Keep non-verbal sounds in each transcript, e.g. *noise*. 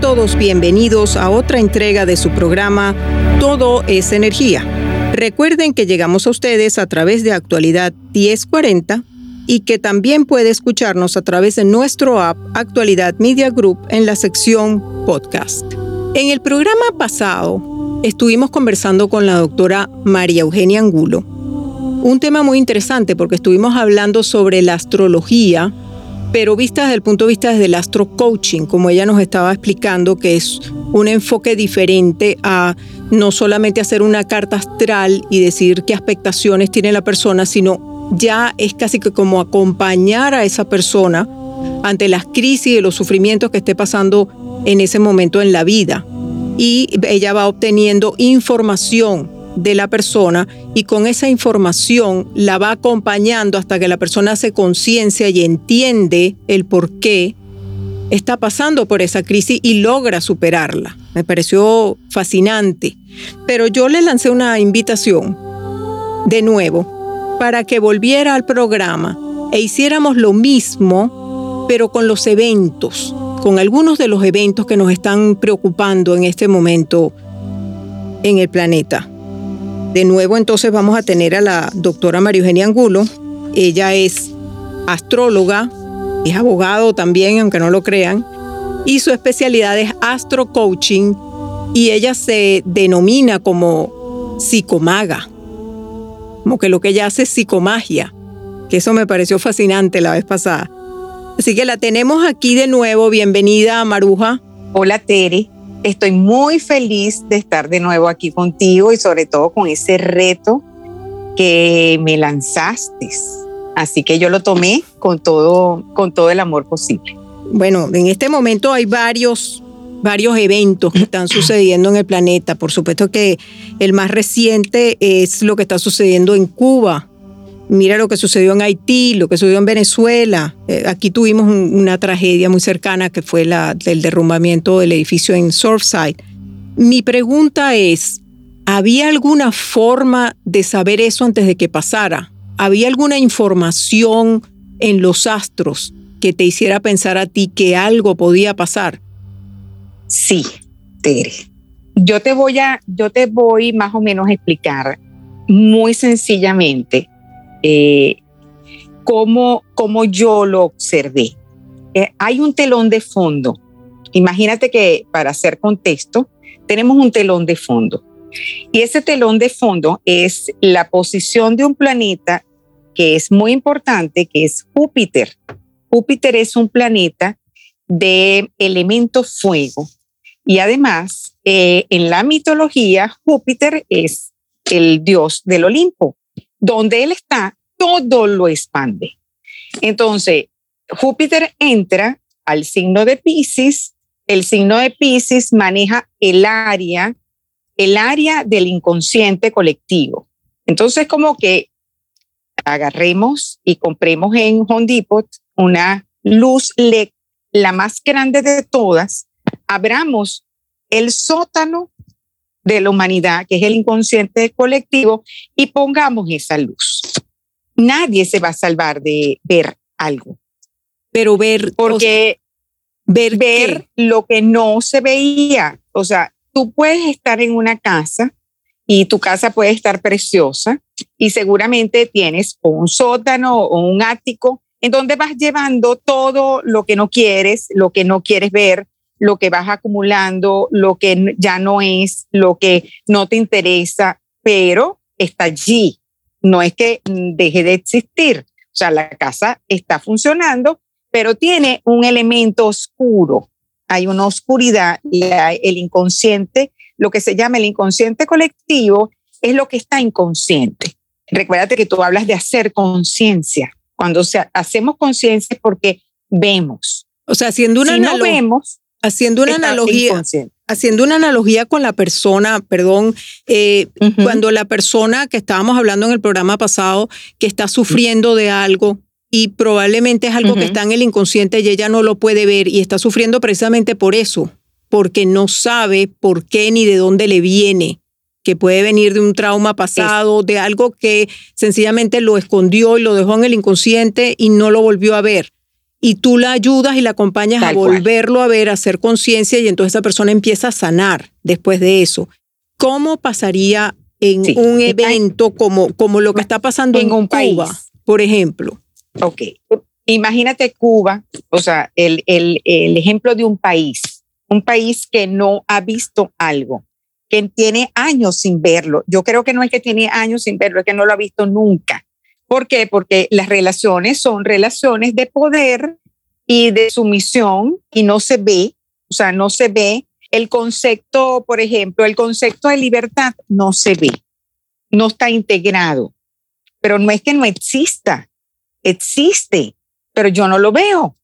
Todos bienvenidos a otra entrega de su programa Todo es Energía. Recuerden que llegamos a ustedes a través de Actualidad 1040 y que también puede escucharnos a través de nuestro app Actualidad Media Group en la sección podcast. En el programa pasado estuvimos conversando con la doctora María Eugenia Angulo. Un tema muy interesante porque estuvimos hablando sobre la astrología, pero vista desde el punto de vista del astro coaching, como ella nos estaba explicando, que es un enfoque diferente a no solamente hacer una carta astral y decir qué expectaciones tiene la persona, sino ya es casi que como acompañar a esa persona ante las crisis y los sufrimientos que esté pasando en ese momento en la vida. Y ella va obteniendo información de la persona y con esa información la va acompañando hasta que la persona hace conciencia y entiende el por qué está pasando por esa crisis y logra superarla. Me pareció fascinante. Pero yo le lancé una invitación de nuevo para que volviera al programa e hiciéramos lo mismo, pero con los eventos, con algunos de los eventos que nos están preocupando en este momento en el planeta. De nuevo entonces vamos a tener a la doctora María Eugenia Angulo. Ella es astróloga, es abogado también, aunque no lo crean, y su especialidad es astro coaching y ella se denomina como psicomaga, como que lo que ella hace es psicomagia, que eso me pareció fascinante la vez pasada. Así que la tenemos aquí de nuevo. Bienvenida, Maruja. Hola, Tere. Estoy muy feliz de estar de nuevo aquí contigo y sobre todo con ese reto que me lanzaste. Así que yo lo tomé con todo, con todo el amor posible. Bueno, en este momento hay varios, varios eventos que están sucediendo en el planeta. Por supuesto que el más reciente es lo que está sucediendo en Cuba, Mira lo que sucedió en Haití, lo que sucedió en Venezuela. Eh, aquí tuvimos una tragedia muy cercana que fue la del derrumbamiento del edificio en Surfside. Mi pregunta es, ¿había alguna forma de saber eso antes de que pasara? ¿Había alguna información en los astros que te hiciera pensar a ti que algo podía pasar? Sí, Tere. Yo te voy a, yo te voy más o menos a explicar muy sencillamente eh, cómo, yo lo observé. Eh, hay un telón de fondo. Imagínate que para hacer contexto, tenemos un telón de fondo. Y ese telón de fondo es la posición de un planeta que es muy importante, que es Júpiter. Júpiter es un planeta de elemento fuego. Y además, eh, en la mitología, Júpiter es el dios del Olimpo donde él está, todo lo expande. Entonces, Júpiter entra al signo de Pisces, el signo de Pisces maneja el área, el área del inconsciente colectivo. Entonces, como que agarremos y compremos en Home Depot una luz LED, la más grande de todas, abramos el sótano de la humanidad, que es el inconsciente colectivo, y pongamos esa luz. Nadie se va a salvar de ver algo. Pero ver, porque ver, ver lo que no se veía. O sea, tú puedes estar en una casa y tu casa puede estar preciosa y seguramente tienes un sótano o un ático en donde vas llevando todo lo que no quieres, lo que no quieres ver, lo que vas acumulando, lo que ya no es, lo que no te interesa, pero está allí. No es que deje de existir. O sea, la casa está funcionando, pero tiene un elemento oscuro. Hay una oscuridad y el inconsciente, lo que se llama el inconsciente colectivo, es lo que está inconsciente. Recuérdate que tú hablas de hacer conciencia. Cuando hacemos conciencia es porque vemos. O sea, haciendo una, si vemos, haciendo una analogía, haciendo una analogía con la persona, perdón, eh, cuando la persona que estábamos hablando en el programa pasado, que está sufriendo de algo y probablemente es algo que está en el inconsciente y ella no lo puede ver y está sufriendo precisamente por eso, porque no sabe por qué ni de dónde le viene que puede venir de un trauma pasado, de algo que sencillamente lo escondió y lo dejó en el inconsciente y no lo volvió a ver. Y tú la ayudas y la acompañas a volverlo a ver, a hacer conciencia y entonces esa persona empieza a sanar después de eso. ¿Cómo pasaría en un evento como, como lo que está pasando en, un Cuba, país. por ejemplo? Ok, imagínate Cuba, o sea, el, el, el ejemplo de un país, un país que no ha visto algo, que tiene años sin verlo. Yo creo que no es que tiene años sin verlo, es que no lo ha visto nunca. ¿Por qué? Porque las relaciones son relaciones de poder y de sumisión y no se ve, o sea, no se ve el concepto, por ejemplo, el concepto de libertad no se ve, no está integrado, pero no es que no exista, existe, pero yo no lo veo.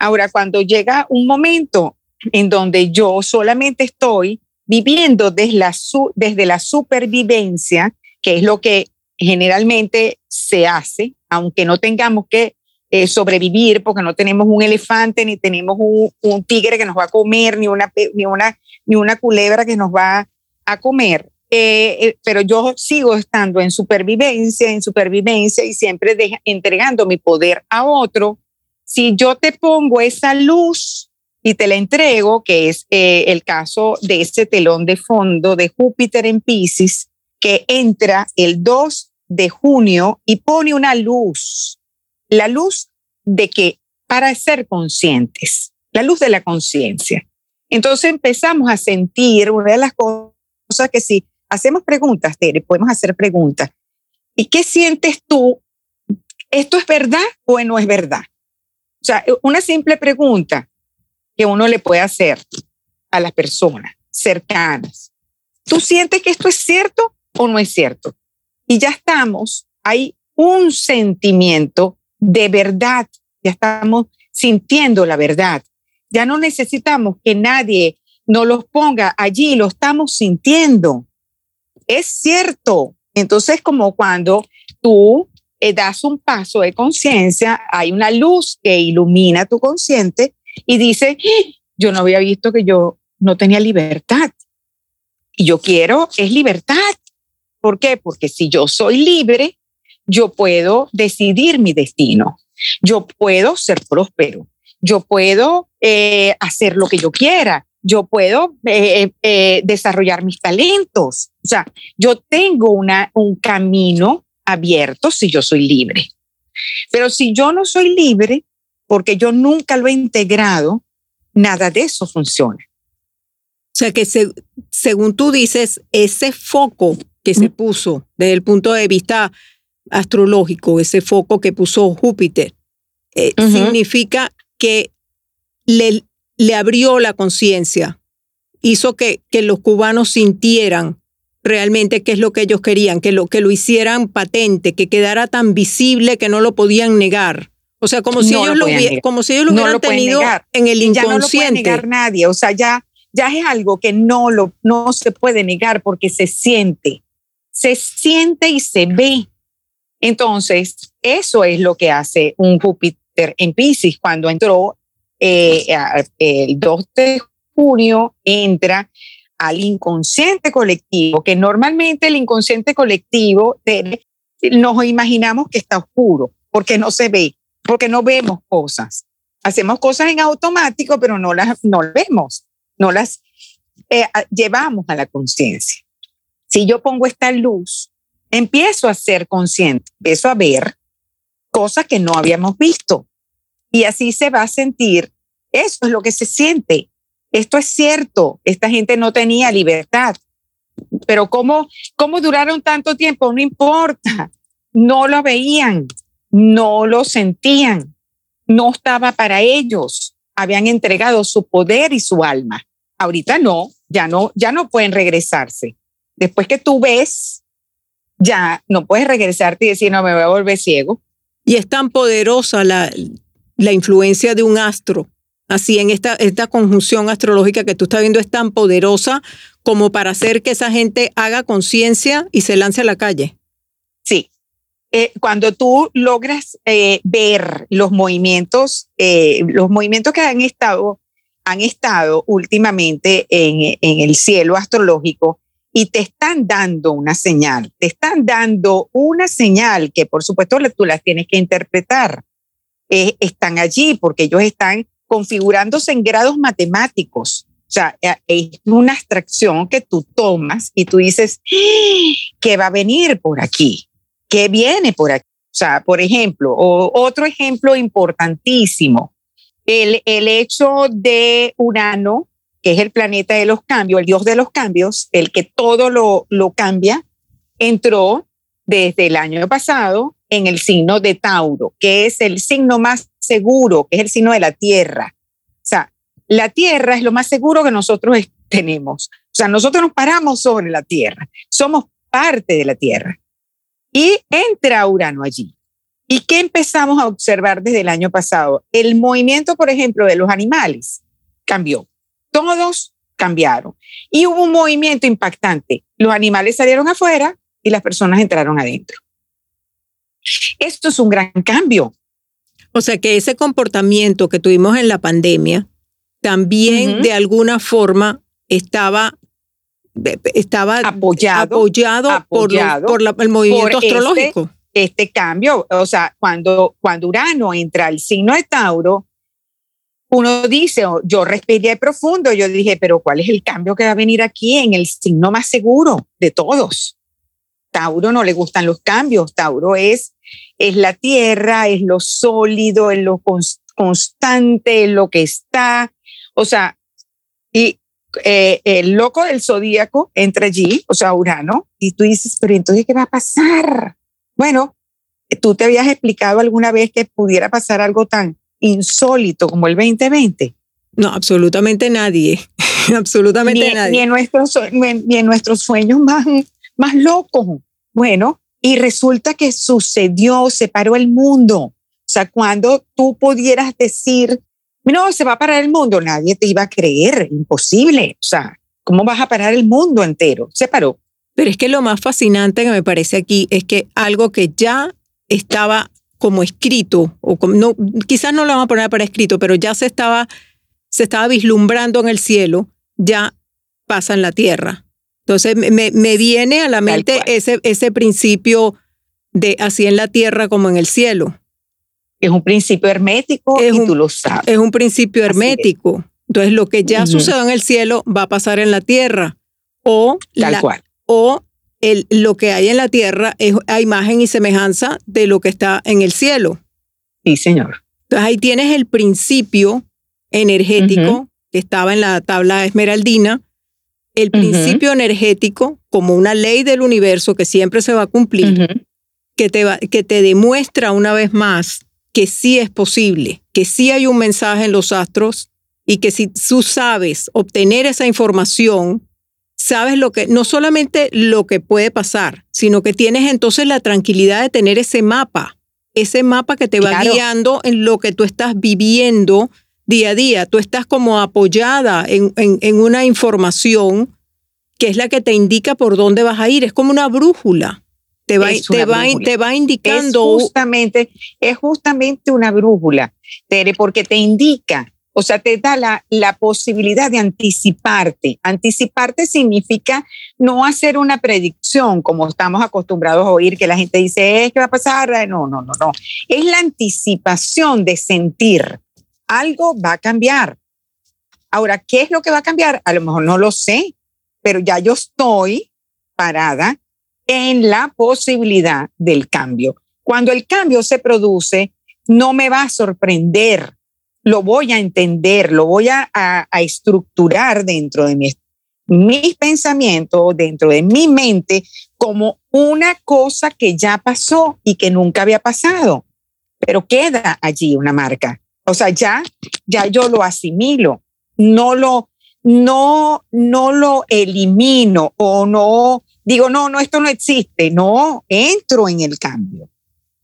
Ahora, cuando llega un momento en donde yo solamente estoy viviendo desde la, desde la supervivencia, que es lo que generalmente se hace, aunque no tengamos que eh, sobrevivir, porque no tenemos un elefante, ni tenemos un, tigre que nos va a comer, ni una, ni, una, ni una culebra que nos va a comer. Eh, eh, pero yo sigo estando en supervivencia, en supervivencia y siempre entregando mi poder a otro. Si yo te pongo esa luz y te la entrego, que es eh, el caso de ese telón de fondo de Júpiter en Pisces, que entra el 2 de junio y pone una luz, la luz de que para ser conscientes, la luz de la conciencia. Entonces empezamos a sentir una de las cosas que si hacemos preguntas, Tere, podemos hacer preguntas. ¿Y qué sientes tú? ¿Esto es verdad o no es verdad? O sea, una simple pregunta que uno le puede hacer a las personas cercanas. ¿Tú sientes que esto es cierto o no es cierto? Y ya estamos, hay un sentimiento de verdad, ya estamos sintiendo la verdad. Ya no necesitamos que nadie nos los ponga allí, lo estamos sintiendo. Es cierto. Entonces, como cuando tú eh, das un paso de conciencia, hay una luz que ilumina tu consciente y dice, yo no había visto que yo no tenía libertad. Y yo quiero es libertad. ¿Por qué? Porque si yo soy libre, yo puedo decidir mi destino. Yo puedo ser próspero. Yo puedo eh, hacer lo que yo quiera. Yo puedo eh, eh, desarrollar mis talentos. O sea, yo tengo una, un camino abierto si yo soy libre. Pero si yo no soy libre, porque yo nunca lo he integrado, nada de eso funciona. O sea que según tú dices, ese foco que se puso desde el punto de vista astrológico, ese foco que puso Júpiter, eh, significa que le, le abrió la conciencia, hizo que, que los cubanos sintieran realmente qué es lo que ellos querían, que lo, que lo hicieran patente, que quedara tan visible que no lo podían negar. O sea, como si, ellos, lo, como si ellos lo hubieran tenido en el inconsciente. Ya no lo puede negar nadie. O sea, ya, ya es algo que no, lo, no se puede negar porque se siente. Se siente y se ve. Entonces, eso es lo que hace un Júpiter en Pisces. Cuando entró eh, el 2 de junio, entra al inconsciente colectivo, que normalmente el inconsciente colectivo nos imaginamos que está oscuro porque no se ve porque no vemos cosas. Hacemos cosas en automático, pero no las no vemos, no las eh, llevamos a la conciencia. Si yo pongo esta luz, empiezo a ser consciente, empiezo a ver cosas que no habíamos visto. Y así se va a sentir. Eso es lo que se siente. esto es cierto, esta gente no tenía libertad. Pero ¿cómo, cómo duraron tanto tiempo? No importa, no lo veían, no lo sentían, no estaba para ellos, habían entregado su poder y su alma. Ahorita no, ya no, ya no pueden regresarse. Después que tú ves, ya no puedes regresarte y decir, no, me voy a volver ciego. Y es tan poderosa la, la influencia de un astro así en esta, esta conjunción astrológica que tú estás viendo es tan poderosa como para hacer que esa gente haga conciencia y se lance a la calle. Sí. Eh, cuando tú logras eh, ver los movimientos, eh, los movimientos que han estado, han estado últimamente en, en el cielo astrológico y te están dando una señal, te están dando una señal que por supuesto tú las tienes que interpretar. están allí porque ellos están configurándose en grados matemáticos. O sea, eh, es una abstracción que tú tomas y tú dices, ¡Ah! ¿qué va a venir por aquí? ¿Qué viene por aquí? O sea, por ejemplo, o otro ejemplo importantísimo, el, el hecho de Urano, que es el planeta de los cambios, el dios de los cambios, el que todo lo, lo cambia, entró desde el año pasado en el signo de Tauro, que es el signo más seguro, que es el signo de la tierra. O sea, la tierra es lo más seguro que nosotros tenemos. O sea, nosotros nos paramos sobre la tierra, somos parte de la tierra. Y entra Urano allí. ¿Y qué empezamos a observar desde el año pasado? El movimiento, por ejemplo, de los animales cambió. Todos cambiaron. Y hubo un movimiento impactante. Los animales salieron afuera y las personas entraron adentro. Esto es un gran cambio. O sea que ese comportamiento que tuvimos en la pandemia también de alguna forma estaba estaba apoyado, apoyado, por, el movimiento este astrológico. Este, cambio, o sea, cuando, cuando Urano entra al signo de Tauro, uno dice, oh, yo respiré profundo, yo dije, pero ¿cuál es el cambio que va a venir aquí en el signo más seguro de todos? Tauro no le gustan los cambios, Tauro es es la tierra, es lo sólido, es lo constante, es lo que está. O sea, y eh, el loco del zodíaco entra allí, o sea, Urano, y tú dices, pero entonces, ¿qué va a pasar? Bueno, tú te habías explicado alguna vez que pudiera pasar algo tan insólito como el 2020. No, absolutamente nadie, *laughs* absolutamente nadie. Ni en, nuestros, ni en nuestros sueños más, más locos. Bueno, y resulta que sucedió, se paró el mundo. O sea, cuando tú pudieras decir, no, se va a parar el mundo, nadie te iba a creer, imposible. O sea, ¿cómo vas a parar el mundo entero? Se paró. Pero es que lo más fascinante que me parece aquí es que algo que ya estaba como escrito, o no, quizás no lo vamos a poner para escrito, pero ya se estaba, se estaba vislumbrando en el cielo, ya pasa en la tierra. Entonces me, me viene a la mente ese, ese principio de así en la tierra como en el cielo. Es un principio hermético es y un, tú lo sabes. Es un principio hermético. Entonces lo que ya sucedió en el cielo va a pasar en la tierra. O, Tal cual. o el, lo que hay en la tierra es a imagen y semejanza de lo que está en el cielo. Sí, señor. Entonces ahí tienes el principio energético que estaba en la tabla esmeraldina, el principio energético como una ley del universo que siempre se va a cumplir, que, te que te demuestra una vez más que sí es posible, que sí hay un mensaje en los astros y que si tú sabes obtener esa información, sabes lo que, no solamente lo que puede pasar, sino que tienes entonces la tranquilidad de tener ese mapa, ese mapa que te va guiando en lo que tú estás viviendo día a día. Tú estás como apoyada en, en, una información que es la que te indica por dónde vas a ir. Es como una brújula. Te va, te va, te va indicando. Es justamente, es justamente una brújula, Tere, porque te indica, o sea, te da la, la posibilidad de anticiparte. Anticiparte significa no hacer una predicción como estamos acostumbrados a oír que la gente dice, es que va a pasar. No, no, no, no. Es la anticipación de sentir algo va a cambiar. Ahora, ¿qué es lo que va a cambiar? A lo mejor no lo sé, pero ya yo estoy parada en la posibilidad del cambio. Cuando el cambio se produce, no me va a sorprender lo voy a entender, lo voy a, a, estructurar dentro de mi, mis pensamientos, dentro de mi mente, como una cosa que ya pasó y que nunca había pasado, pero queda allí una marca. O sea, ya, ya yo lo asimilo, no lo, no, no lo elimino o no digo, no, no, esto no existe. No, entro en el cambio.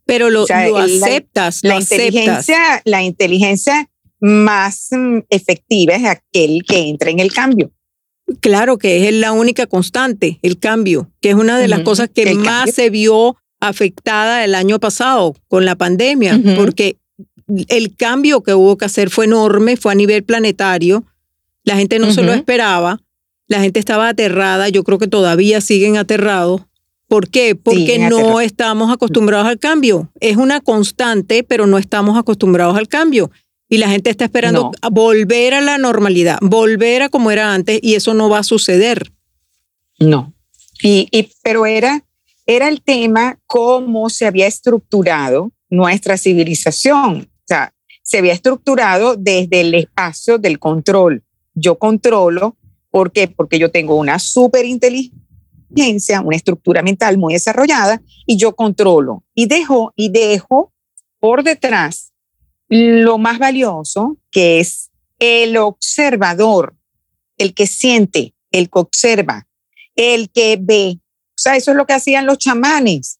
Pero lo, aceptas, la, inteligencia, la inteligencia más mm, efectiva es aquel que entra en el cambio. Claro que es la única constante, el cambio, que es una de las cosas que más se vio afectada el año pasado con la pandemia, porque el cambio que hubo que hacer fue enorme, fue a nivel planetario, la gente no se lo esperaba, la gente estaba aterrada, yo creo que todavía siguen aterrados. ¿Por qué? Porque no estamos acostumbrados al cambio. Es una constante, pero no estamos acostumbrados al cambio. Y la gente está esperando volver a la normalidad, volver a como era antes, y eso no va a suceder. No. Y, y, pero era, era el tema cómo se había estructurado nuestra civilización. O sea, se había estructurado desde el espacio del control. Yo controlo. ¿Por qué? Porque yo tengo una superinteligencia, una estructura mental muy desarrollada y yo controlo y dejo y dejo por detrás lo más valioso, que es el observador, el que siente, el que observa, el que ve. O sea, eso es lo que hacían los chamanes,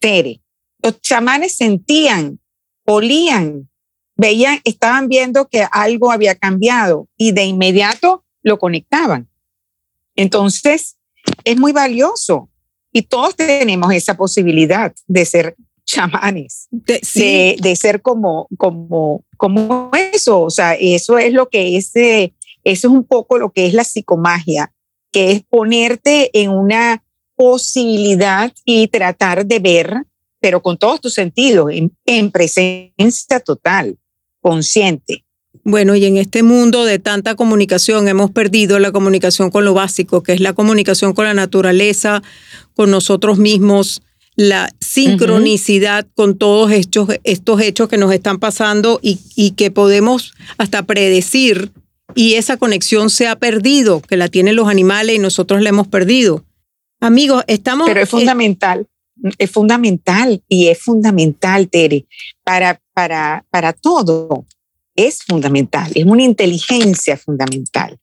Tere. Los chamanes sentían, olían, veían, estaban viendo que algo había cambiado y de inmediato lo conectaban. Entonces, es muy valioso y todos tenemos esa posibilidad de ser chamanes, de, de, ser como, como, como eso. O sea, eso es lo que es, eh, eso es un poco lo que es la psicomagia, que es ponerte en una posibilidad y tratar de ver, pero con todos tus sentidos, en, en presencia total, consciente. Bueno, y en este mundo de tanta comunicación hemos perdido la comunicación con lo básico, que es la comunicación con la naturaleza, con nosotros mismos, la sincronicidad con todos estos, estos hechos que nos están pasando y, y que podemos hasta predecir y esa conexión se ha perdido, que la tienen los animales y nosotros la hemos perdido. Amigos, estamos... Pero es fundamental, es fundamental y es fundamental, Tere, para, para, para todo. Es fundamental, es una inteligencia fundamental.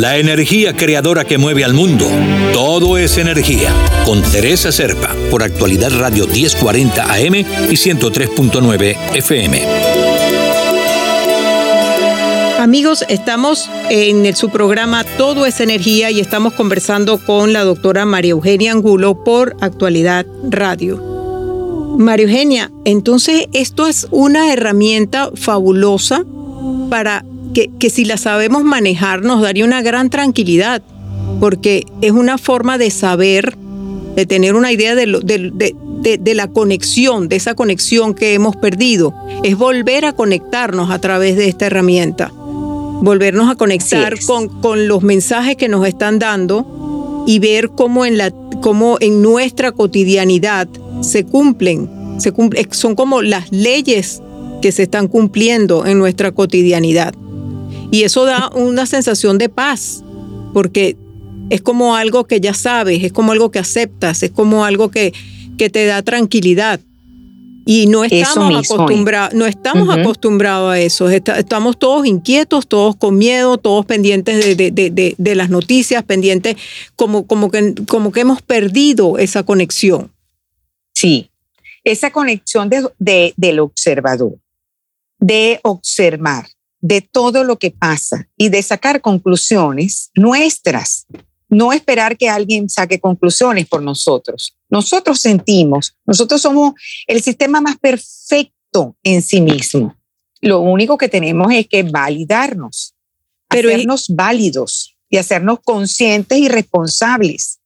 La energía creadora que mueve al mundo. Todo es energía. Con Teresa Serpa, por actualidad Radio 1040 AM y 103.9 FM. Amigos, estamos en su programa Todo es Energía y estamos conversando con la doctora María Eugenia Angulo por Actualidad Radio. María Eugenia, entonces esto es una herramienta fabulosa para que, si la sabemos manejar nos daría una gran tranquilidad, porque es una forma de saber, de tener una idea de, de, la conexión, de esa conexión que hemos perdido. Es volver a conectarnos a través de esta herramienta, volvernos a conectar con, con los mensajes que nos están dando y ver cómo en, la, cómo en nuestra cotidianidad se cumplen, se cumplen, son como las leyes que se están cumpliendo en nuestra cotidianidad. Y eso da una sensación de paz, porque es como algo que ya sabes, es como algo que aceptas, es como algo que, que te da tranquilidad. Y no estamos, acostumbrados, no estamos acostumbrados a eso. estamos todos inquietos, todos con miedo, todos pendientes de, de, de, las noticias, pendientes como, como, que, como que hemos perdido esa conexión. Sí, esa conexión del observador, de observar, de todo lo que pasa y de sacar conclusiones nuestras, no esperar que alguien saque conclusiones por nosotros. Nosotros sentimos, nosotros somos el sistema más perfecto en sí mismo. Lo único que tenemos es que validarnos, Pero hacernos válidos y hacernos conscientes y responsables.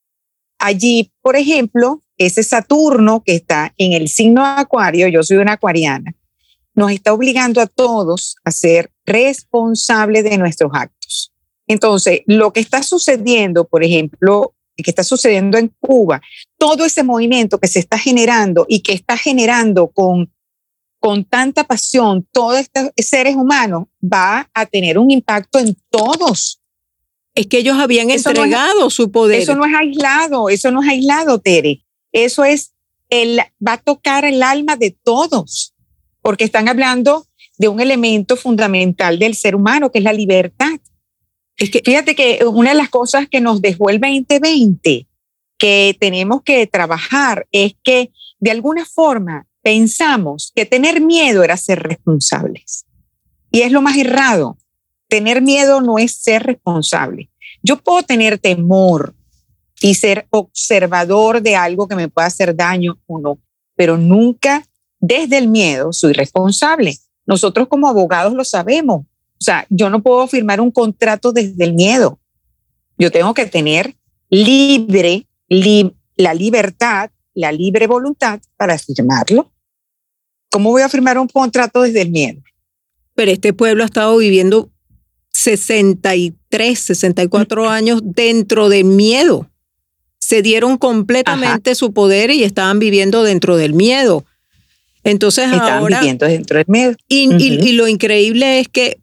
Allí, por ejemplo, ese Saturno que está en el signo de Acuario, yo soy una acuariana, nos está obligando a todos a ser responsables de nuestros actos. Entonces, lo que está sucediendo, por ejemplo, que está sucediendo en Cuba, todo ese movimiento que se está generando y que está generando con, con tanta pasión todos estos seres humanos, va a tener un impacto en todos. Es que ellos habían entregado su poder. Eso no es aislado, eso no es aislado, Tere. Eso es, el, va a tocar el alma de todos, porque están hablando de un elemento fundamental del ser humano, que es la libertad. Es que fíjate que una de las cosas que nos dejó el 2020 que tenemos que trabajar es que de alguna forma pensamos que tener miedo era ser responsables. Y es lo más errado. Tener miedo no es ser responsable. Yo puedo tener temor y ser observador de algo que me pueda hacer daño o no, pero nunca desde el miedo soy responsable. Nosotros como abogados lo sabemos. O sea, yo no puedo firmar un contrato desde el miedo. Yo tengo que tener libre la libertad, la libre voluntad para firmarlo. ¿Cómo voy a firmar un contrato desde el miedo? Pero este pueblo ha estado viviendo 63, 64 años dentro del miedo. Se dieron completamente su poder y estaban viviendo dentro del miedo. Entonces estaban viviendo dentro del y lo increíble es que,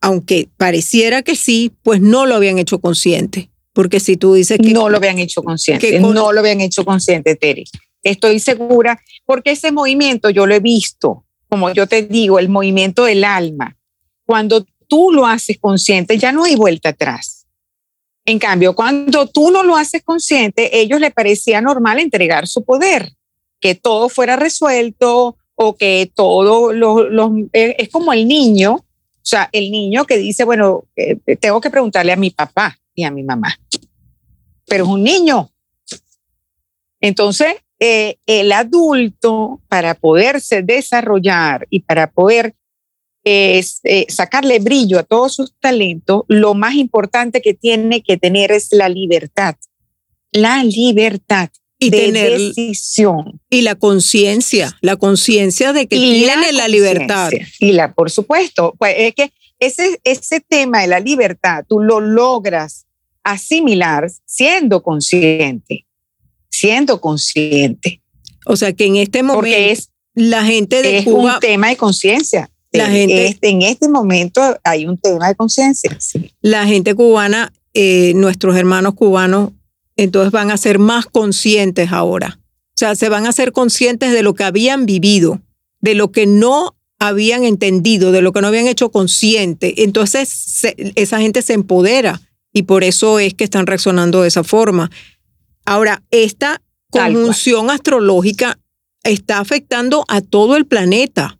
aunque pareciera que sí, pues no lo habían hecho consciente. Porque si tú dices que... No lo habían hecho consciente, no lo habían hecho consciente, Tere. Estoy segura, porque ese movimiento yo lo he visto, como yo te digo, el movimiento del alma. Cuando tú lo haces consciente, ya no hay vuelta atrás. En cambio, cuando tú no lo haces consciente, ellos les parecía normal entregar su poder, que todo fuera resuelto o que todo lo, eh, es como el niño, o sea, el niño que dice, bueno, eh, tengo que preguntarle a mi papá, a mi mamá. Pero es un niño. Entonces, eh, el adulto, para poderse desarrollar y para poder sacarle brillo a todos sus talentos, lo más importante que tiene que tener es la libertad. La libertad y de tener decisión. Y la conciencia, la conciencia de que tiene la, libertad. Y la, por supuesto, pues es que ese, ese tema de la libertad, tú lo logras asimilar siendo consciente, siendo consciente. O sea que en este momento es, la gente de es Cuba... un tema de conciencia. La gente, este, en este momento hay un tema de conciencia. La gente cubana, eh, nuestros hermanos cubanos, entonces van a ser más conscientes ahora. O sea, se van a ser conscientes de lo que habían vivido, de lo que no habían entendido, de lo que no habían hecho consciente. Entonces esa gente se empodera y por eso es que están reaccionando de esa forma. Ahora, esta conjunción astrológica está afectando a todo el planeta.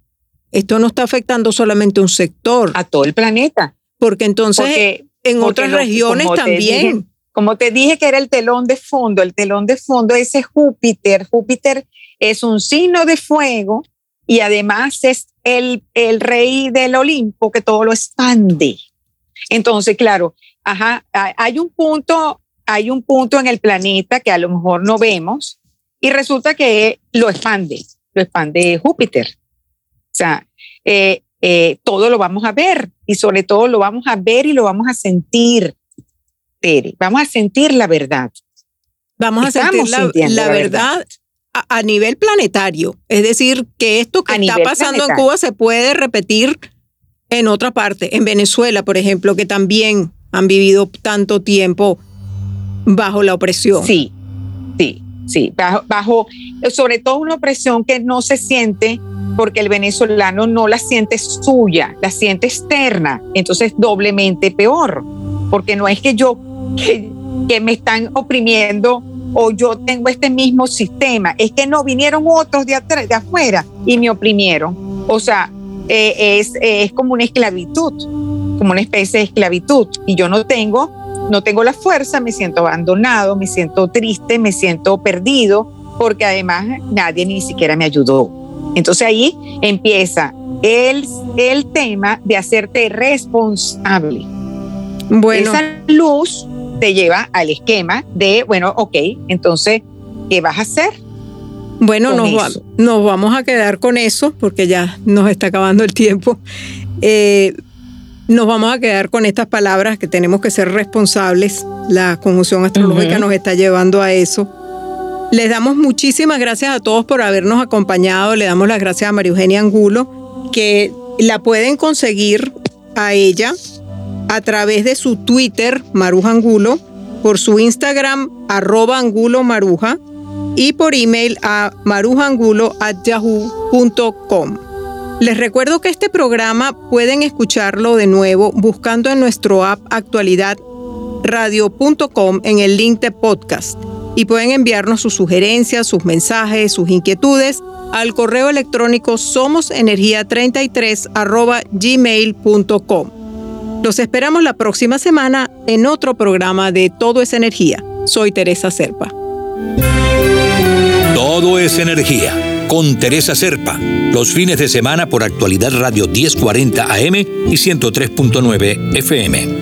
Esto no está afectando solamente un sector. A todo el planeta. Porque entonces en otras regiones también. Como te dije que era el telón de fondo, el telón de fondo es Júpiter. Júpiter es un signo de fuego y además es el, el rey del Olimpo que todo lo expande. Entonces, claro, ajá, hay un punto, hay un punto en el planeta que a lo mejor no vemos y resulta que lo expande, lo expande Júpiter. O sea, eh, eh, todo lo vamos a ver y sobre todo lo vamos a ver y lo vamos a sentir, Vamos a sentir la verdad. Vamos a sentir la, verdad, A, nivel planetario. Es decir, que esto que está pasando en Cuba se puede repetir en otra parte, en Venezuela, por ejemplo, que también han vivido tanto tiempo bajo la opresión. Sí, sí, sí, bajo, sobre todo una opresión que no se siente porque el venezolano no la siente suya, la siente externa, entonces doblemente peor, porque no es que yo, que, que me están oprimiendo o yo tengo este mismo sistema, es que no vinieron otros de, atrás, de afuera y me oprimieron. O sea, eh, es, es como una esclavitud como una especie de esclavitud y yo no tengo, no tengo la fuerza, me siento abandonado, me siento triste, me siento perdido, porque además nadie ni siquiera me ayudó. Entonces ahí empieza el, el tema de hacerte responsable. Bueno. Esa luz te lleva al esquema de, bueno, ok, entonces, ¿qué vas a hacer? Bueno, nos, nos, vamos a quedar con eso porque ya nos está acabando el tiempo. Eh, nos vamos a quedar con estas palabras que tenemos que ser responsables. La conjunción astrológica nos está llevando a eso. Les damos muchísimas gracias a todos por habernos acompañado. Le damos las gracias a María Eugenia Angulo, que la pueden conseguir a ella a través de su Twitter, Maruja Angulo, por su Instagram, arroba angulo maruja, y por email a marujangulo.yahoo.com. Les recuerdo que este programa pueden escucharlo de nuevo buscando en nuestro app actualidad radio.com en el link de podcast y pueden enviarnos sus sugerencias, sus mensajes, sus inquietudes al correo electrónico somosenergia33 gmail.com. Los esperamos la próxima semana en otro programa de Todo es Energía. Soy Teresa Serpa. Todo es energía con Teresa Serpa, los fines de semana por actualidad radio 1040 AM y 103.9 FM.